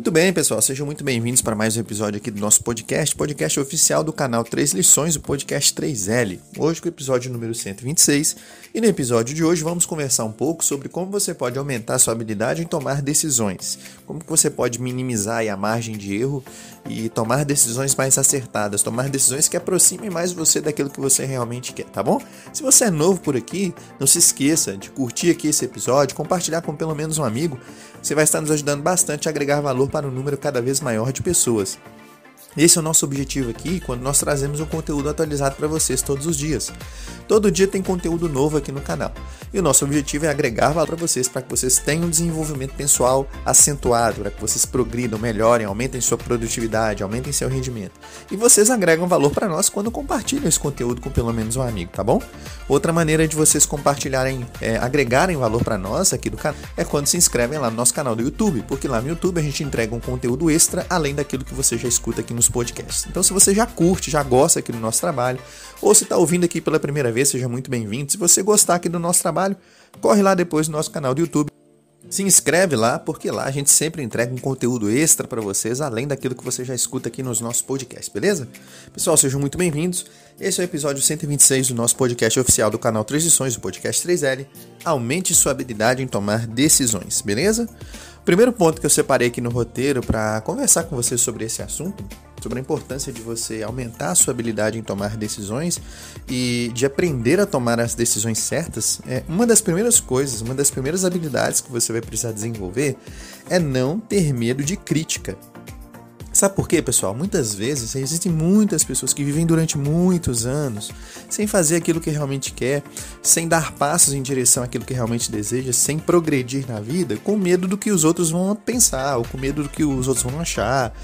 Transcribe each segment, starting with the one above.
Muito bem, pessoal, sejam muito bem-vindos para mais um episódio aqui do nosso podcast, podcast oficial do canal Três Lições, o podcast 3L. Hoje com o episódio número 126, e no episódio de hoje vamos conversar um pouco sobre como você pode aumentar sua habilidade em tomar decisões, como você pode minimizar a margem de erro e tomar decisões mais acertadas, tomar decisões que aproximem mais você daquilo que você realmente quer, tá bom? Se você é novo por aqui, não se esqueça de curtir aqui esse episódio, compartilhar com pelo menos um amigo, você vai estar nos ajudando bastante a agregar valor para um número cada vez maior de pessoas. Esse é o nosso objetivo aqui quando nós trazemos um conteúdo atualizado para vocês todos os dias. Todo dia tem conteúdo novo aqui no canal. E o nosso objetivo é agregar valor para vocês, para que vocês tenham um desenvolvimento pessoal acentuado, para que vocês progridam, melhorem, aumentem sua produtividade, aumentem seu rendimento. E vocês agregam valor para nós quando compartilham esse conteúdo com pelo menos um amigo, tá bom? Outra maneira de vocês compartilharem, é, agregarem valor para nós aqui do canal é quando se inscrevem lá no nosso canal do YouTube, porque lá no YouTube a gente entrega um conteúdo extra além daquilo que você já escuta aqui nos podcasts. Então, se você já curte, já gosta aqui do nosso trabalho, ou se está ouvindo aqui pela primeira vez, seja muito bem-vindo. Se você gostar aqui do nosso trabalho, corre lá depois no nosso canal do YouTube. Se inscreve lá, porque lá a gente sempre entrega um conteúdo extra para vocês, além daquilo que você já escuta aqui nos nossos podcasts, beleza? Pessoal, sejam muito bem-vindos. Esse é o episódio 126 do nosso podcast oficial do canal Transições, do podcast 3L. Aumente sua habilidade em tomar decisões, beleza? O primeiro ponto que eu separei aqui no roteiro para conversar com vocês sobre esse assunto sobre a importância de você aumentar a sua habilidade em tomar decisões e de aprender a tomar as decisões certas, é uma das primeiras coisas, uma das primeiras habilidades que você vai precisar desenvolver é não ter medo de crítica. Sabe por quê, pessoal? Muitas vezes existem muitas pessoas que vivem durante muitos anos sem fazer aquilo que realmente quer, sem dar passos em direção àquilo que realmente deseja, sem progredir na vida, com medo do que os outros vão pensar, ou com medo do que os outros vão achar,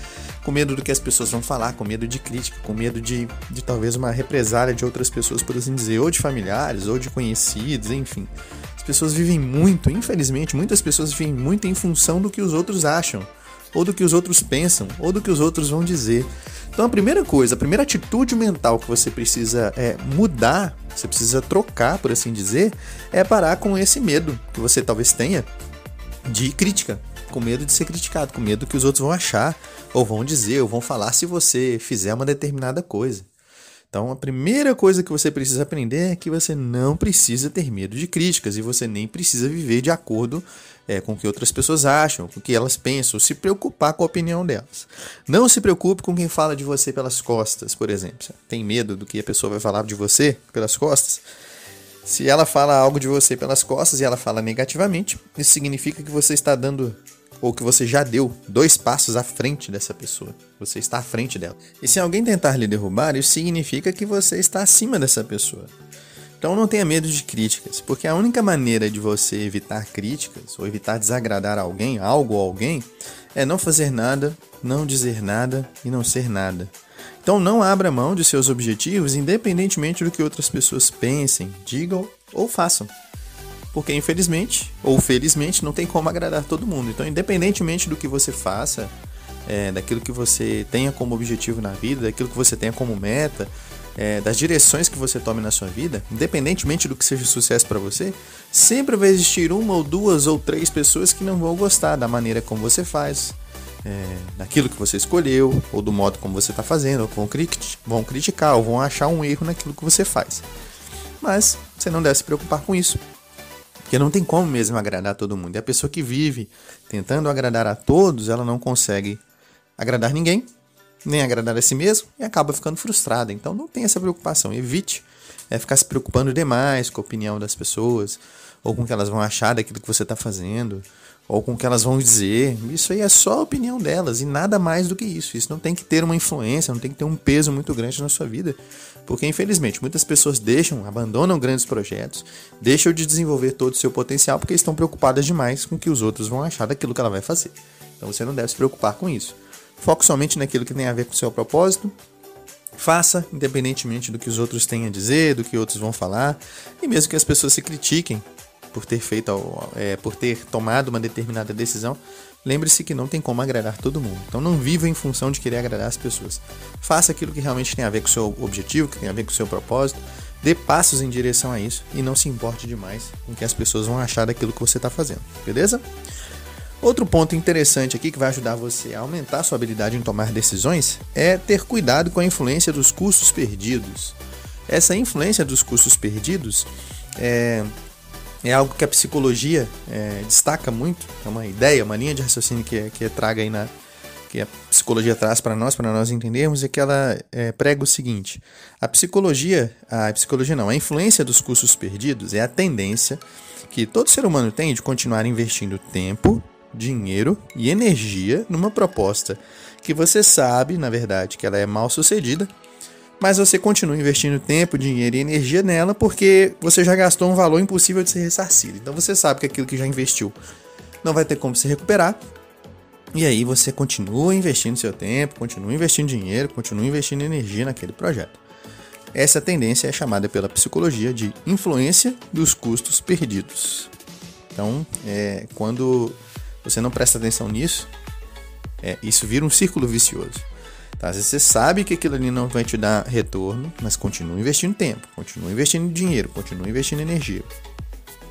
com medo do que as pessoas vão falar, com medo de crítica, com medo de, de talvez uma represália de outras pessoas, por assim dizer, ou de familiares, ou de conhecidos, enfim. As pessoas vivem muito, infelizmente, muitas pessoas vivem muito em função do que os outros acham ou do que os outros pensam, ou do que os outros vão dizer. Então a primeira coisa, a primeira atitude mental que você precisa é, mudar, você precisa trocar, por assim dizer, é parar com esse medo que você talvez tenha de crítica, com medo de ser criticado, com medo que os outros vão achar, ou vão dizer, ou vão falar se você fizer uma determinada coisa. Então, a primeira coisa que você precisa aprender é que você não precisa ter medo de críticas e você nem precisa viver de acordo é, com o que outras pessoas acham, com o que elas pensam, se preocupar com a opinião delas. Não se preocupe com quem fala de você pelas costas, por exemplo. Você tem medo do que a pessoa vai falar de você pelas costas? Se ela fala algo de você pelas costas e ela fala negativamente, isso significa que você está dando ou que você já deu dois passos à frente dessa pessoa. Você está à frente dela. E se alguém tentar lhe derrubar, isso significa que você está acima dessa pessoa. Então não tenha medo de críticas, porque a única maneira de você evitar críticas ou evitar desagradar alguém, algo ou alguém, é não fazer nada, não dizer nada e não ser nada. Então não abra mão de seus objetivos, independentemente do que outras pessoas pensem, digam ou façam porque infelizmente ou felizmente não tem como agradar todo mundo. Então, independentemente do que você faça, é, daquilo que você tenha como objetivo na vida, daquilo que você tenha como meta, é, das direções que você tome na sua vida, independentemente do que seja sucesso para você, sempre vai existir uma ou duas ou três pessoas que não vão gostar da maneira como você faz, é, daquilo que você escolheu, ou do modo como você está fazendo, ou vão, crit vão criticar, ou vão achar um erro naquilo que você faz. Mas você não deve se preocupar com isso. Porque não tem como mesmo agradar todo mundo. E a pessoa que vive tentando agradar a todos, ela não consegue agradar ninguém, nem agradar a si mesmo e acaba ficando frustrada. Então não tem essa preocupação. Evite é, ficar se preocupando demais com a opinião das pessoas, ou com o que elas vão achar daquilo que você está fazendo, ou com o que elas vão dizer. Isso aí é só a opinião delas e nada mais do que isso. Isso não tem que ter uma influência, não tem que ter um peso muito grande na sua vida. Porque, infelizmente, muitas pessoas deixam, abandonam grandes projetos, deixam de desenvolver todo o seu potencial porque estão preocupadas demais com o que os outros vão achar daquilo que ela vai fazer. Então você não deve se preocupar com isso. Foque somente naquilo que tem a ver com o seu propósito. Faça, independentemente do que os outros têm a dizer, do que outros vão falar, e mesmo que as pessoas se critiquem por ter feito, é, por ter tomado uma determinada decisão, lembre-se que não tem como agradar todo mundo. Então não viva em função de querer agradar as pessoas. Faça aquilo que realmente tem a ver com o seu objetivo, que tem a ver com o seu propósito. Dê passos em direção a isso e não se importe demais com o que as pessoas vão achar daquilo que você está fazendo, beleza? Outro ponto interessante aqui que vai ajudar você a aumentar a sua habilidade em tomar decisões é ter cuidado com a influência dos custos perdidos. Essa influência dos custos perdidos é, é algo que a psicologia é, destaca muito, é uma ideia, uma linha de raciocínio que, que traga aí na, que a psicologia traz para nós, para nós entendermos, é que ela é, prega o seguinte: a psicologia, a psicologia não, a influência dos custos perdidos é a tendência que todo ser humano tem de continuar investindo tempo, dinheiro e energia numa proposta que você sabe, na verdade, que ela é mal sucedida, mas você continua investindo tempo, dinheiro e energia nela porque você já gastou um valor impossível de ser ressarcido. Então você sabe que aquilo que já investiu não vai ter como se recuperar e aí você continua investindo seu tempo, continua investindo dinheiro, continua investindo energia naquele projeto. Essa tendência é chamada pela psicologia de influência dos custos perdidos. Então, é, quando você não presta atenção nisso, é, isso vira um círculo vicioso. Tá? Às vezes você sabe que aquilo ali não vai te dar retorno, mas continua investindo tempo, continua investindo dinheiro, continua investindo energia.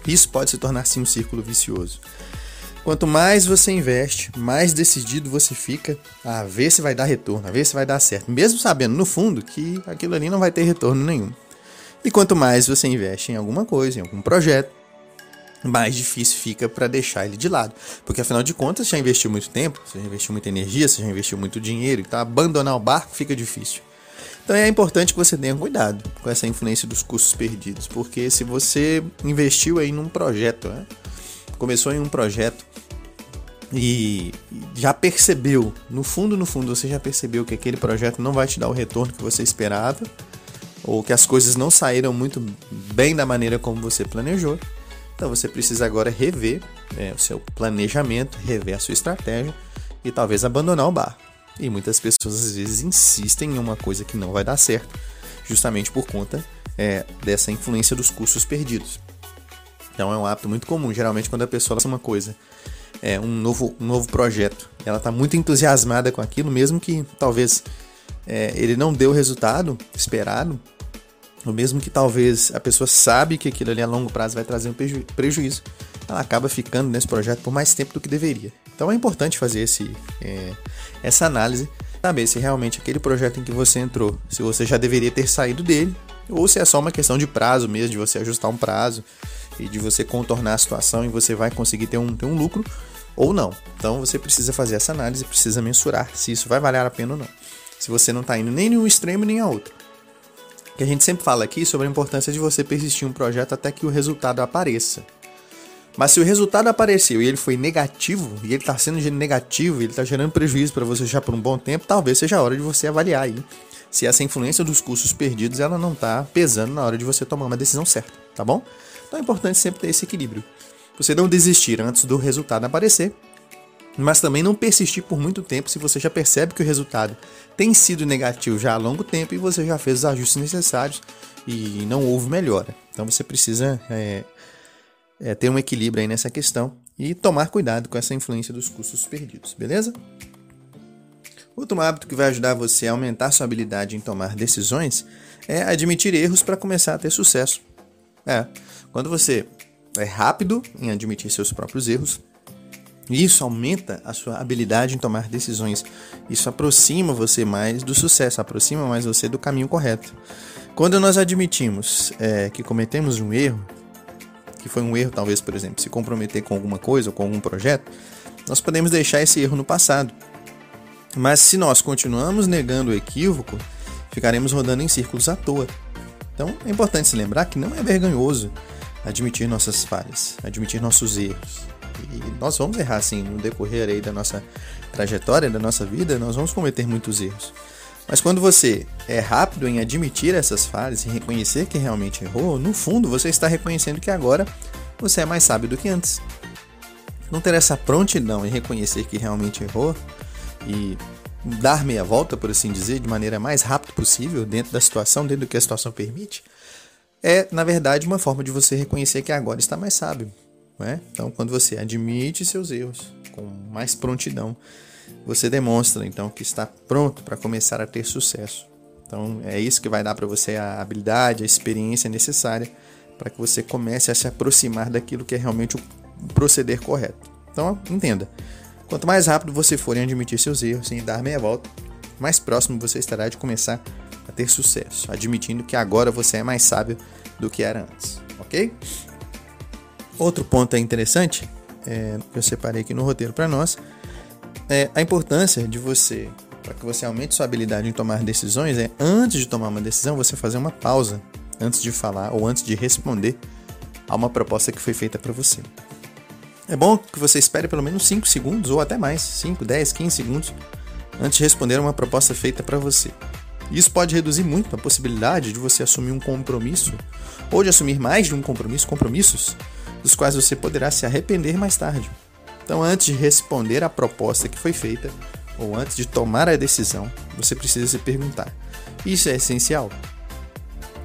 Isso pode se tornar sim um círculo vicioso. Quanto mais você investe, mais decidido você fica a ver se vai dar retorno, a ver se vai dar certo, mesmo sabendo no fundo que aquilo ali não vai ter retorno nenhum. E quanto mais você investe em alguma coisa, em algum projeto, mais difícil fica para deixar ele de lado. Porque afinal de contas, já investiu muito tempo, você já investiu muita energia, você já investiu muito dinheiro, então abandonar o barco fica difícil. Então é importante que você tenha cuidado com essa influência dos custos perdidos, porque se você investiu aí num projeto, né? começou em um projeto e já percebeu, no fundo, no fundo, você já percebeu que aquele projeto não vai te dar o retorno que você esperava, ou que as coisas não saíram muito bem da maneira como você planejou. Então você precisa agora rever é, o seu planejamento, rever a sua estratégia e talvez abandonar o bar. E muitas pessoas às vezes insistem em uma coisa que não vai dar certo, justamente por conta é, dessa influência dos custos perdidos. Então é um hábito muito comum. Geralmente, quando a pessoa lança uma coisa, é, um, novo, um novo projeto, ela está muito entusiasmada com aquilo, mesmo que talvez é, ele não dê o resultado esperado, ou mesmo que talvez a pessoa sabe que aquilo ali a longo prazo vai trazer um preju prejuízo, ela acaba ficando nesse projeto por mais tempo do que deveria. Então é importante fazer esse, é, essa análise, saber se realmente aquele projeto em que você entrou, se você já deveria ter saído dele, ou se é só uma questão de prazo mesmo, de você ajustar um prazo, e de você contornar a situação e você vai conseguir ter um, ter um lucro ou não. Então você precisa fazer essa análise, precisa mensurar se isso vai valer a pena ou não. Se você não está indo nem em um extremo nem a outro. Que a gente sempre fala aqui sobre a importância de você persistir um projeto até que o resultado apareça. Mas se o resultado apareceu e ele foi negativo, e ele está sendo negativo, ele está gerando prejuízo para você já por um bom tempo, talvez seja a hora de você avaliar aí se essa influência dos custos perdidos ela não está pesando na hora de você tomar uma decisão certa, tá bom? Então é importante sempre ter esse equilíbrio. Você não desistir antes do resultado aparecer, mas também não persistir por muito tempo se você já percebe que o resultado tem sido negativo já há longo tempo e você já fez os ajustes necessários e não houve melhora. Então você precisa é, é, ter um equilíbrio aí nessa questão e tomar cuidado com essa influência dos custos perdidos, beleza? Outro hábito que vai ajudar você a aumentar sua habilidade em tomar decisões é admitir erros para começar a ter sucesso. É, quando você é rápido em admitir seus próprios erros, isso aumenta a sua habilidade em tomar decisões. Isso aproxima você mais do sucesso, aproxima mais você do caminho correto. Quando nós admitimos é, que cometemos um erro, que foi um erro, talvez, por exemplo, se comprometer com alguma coisa ou com algum projeto, nós podemos deixar esse erro no passado. Mas se nós continuamos negando o equívoco, ficaremos rodando em círculos à toa. Então é importante se lembrar que não é vergonhoso admitir nossas falhas, admitir nossos erros. E nós vamos errar sim no decorrer aí da nossa trajetória, da nossa vida, nós vamos cometer muitos erros. Mas quando você é rápido em admitir essas falhas e reconhecer que realmente errou, no fundo você está reconhecendo que agora você é mais sábio do que antes. Não ter essa prontidão em reconhecer que realmente errou e dar meia volta, por assim dizer, de maneira mais rápida possível, dentro da situação, dentro do que a situação permite, é, na verdade, uma forma de você reconhecer que agora está mais sábio. Né? Então, quando você admite seus erros com mais prontidão, você demonstra então que está pronto para começar a ter sucesso. Então, é isso que vai dar para você a habilidade, a experiência necessária para que você comece a se aproximar daquilo que é realmente o proceder correto. Então, entenda. Quanto mais rápido você for em admitir seus erros sem dar meia volta, mais próximo você estará de começar a ter sucesso, admitindo que agora você é mais sábio do que era antes, ok? Outro ponto interessante é, que eu separei aqui no roteiro para nós é a importância de você, para que você aumente sua habilidade em tomar decisões, é antes de tomar uma decisão você fazer uma pausa antes de falar ou antes de responder a uma proposta que foi feita para você. É bom que você espere pelo menos 5 segundos ou até mais, 5, 10, 15 segundos antes de responder a uma proposta feita para você. Isso pode reduzir muito a possibilidade de você assumir um compromisso ou de assumir mais de um compromisso, compromissos dos quais você poderá se arrepender mais tarde. Então, antes de responder à proposta que foi feita ou antes de tomar a decisão, você precisa se perguntar: isso é essencial?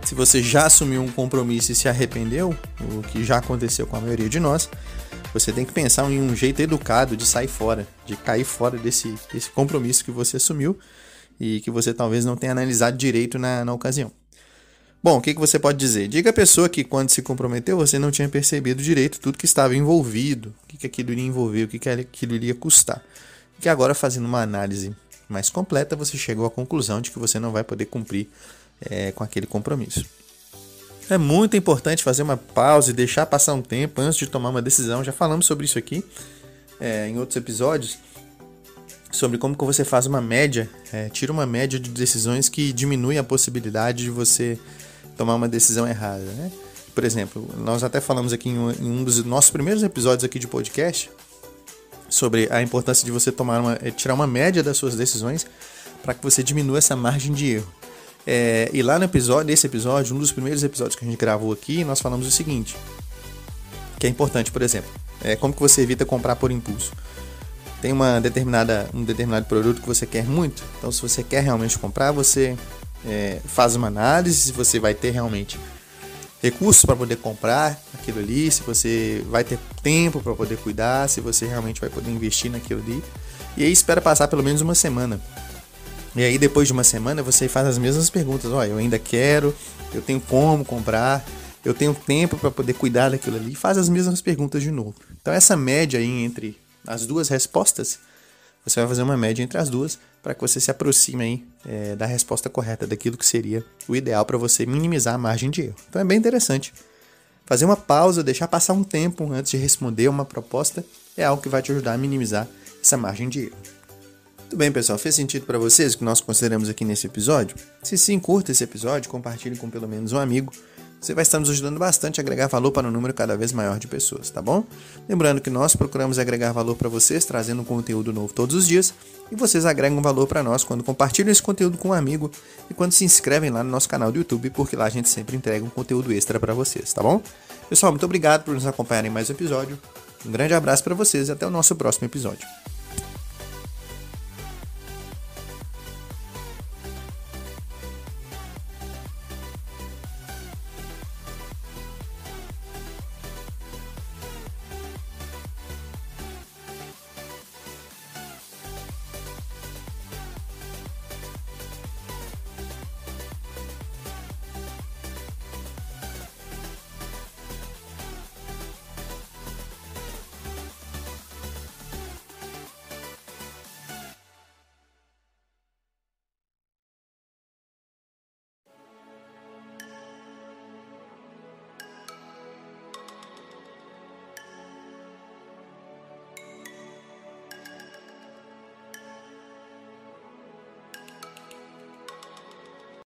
Se você já assumiu um compromisso e se arrependeu, o que já aconteceu com a maioria de nós, você tem que pensar em um jeito educado de sair fora, de cair fora desse, desse compromisso que você assumiu e que você talvez não tenha analisado direito na, na ocasião. Bom, o que, que você pode dizer? Diga à pessoa que quando se comprometeu você não tinha percebido direito tudo que estava envolvido, o que, que aquilo iria envolver, o que, que aquilo iria custar. E que agora, fazendo uma análise mais completa, você chegou à conclusão de que você não vai poder cumprir é, com aquele compromisso. É muito importante fazer uma pausa e deixar passar um tempo antes de tomar uma decisão. Já falamos sobre isso aqui é, em outros episódios sobre como que você faz uma média, é, tira uma média de decisões que diminui a possibilidade de você tomar uma decisão errada, né? Por exemplo, nós até falamos aqui em um, dos nossos primeiros episódios aqui de podcast sobre a importância de você tomar uma, é, tirar uma média das suas decisões para que você diminua essa margem de erro. É, e lá no episódio, nesse episódio, um dos primeiros episódios que a gente gravou aqui, nós falamos o seguinte, que é importante, por exemplo, é como que você evita comprar por impulso tem uma determinada, um determinado produto que você quer muito, então se você quer realmente comprar, você é, faz uma análise se você vai ter realmente recursos para poder comprar aquilo ali, se você vai ter tempo para poder cuidar, se você realmente vai poder investir naquilo ali. E aí espera passar pelo menos uma semana. E aí depois de uma semana você faz as mesmas perguntas, olha, eu ainda quero, eu tenho como comprar, eu tenho tempo para poder cuidar daquilo ali, faz as mesmas perguntas de novo. Então essa média aí entre as duas respostas, você vai fazer uma média entre as duas para que você se aproxime aí, é, da resposta correta, daquilo que seria o ideal para você minimizar a margem de erro. Então é bem interessante. Fazer uma pausa, deixar passar um tempo antes de responder uma proposta é algo que vai te ajudar a minimizar essa margem de erro. Tudo bem, pessoal? Fez sentido para vocês o que nós consideramos aqui nesse episódio? Se sim, curta esse episódio, compartilhe com pelo menos um amigo você vai estar nos ajudando bastante a agregar valor para um número cada vez maior de pessoas, tá bom? Lembrando que nós procuramos agregar valor para vocês, trazendo um conteúdo novo todos os dias, e vocês agregam valor para nós quando compartilham esse conteúdo com um amigo e quando se inscrevem lá no nosso canal do YouTube, porque lá a gente sempre entrega um conteúdo extra para vocês, tá bom? Pessoal, muito obrigado por nos acompanharem em mais um episódio. Um grande abraço para vocês e até o nosso próximo episódio.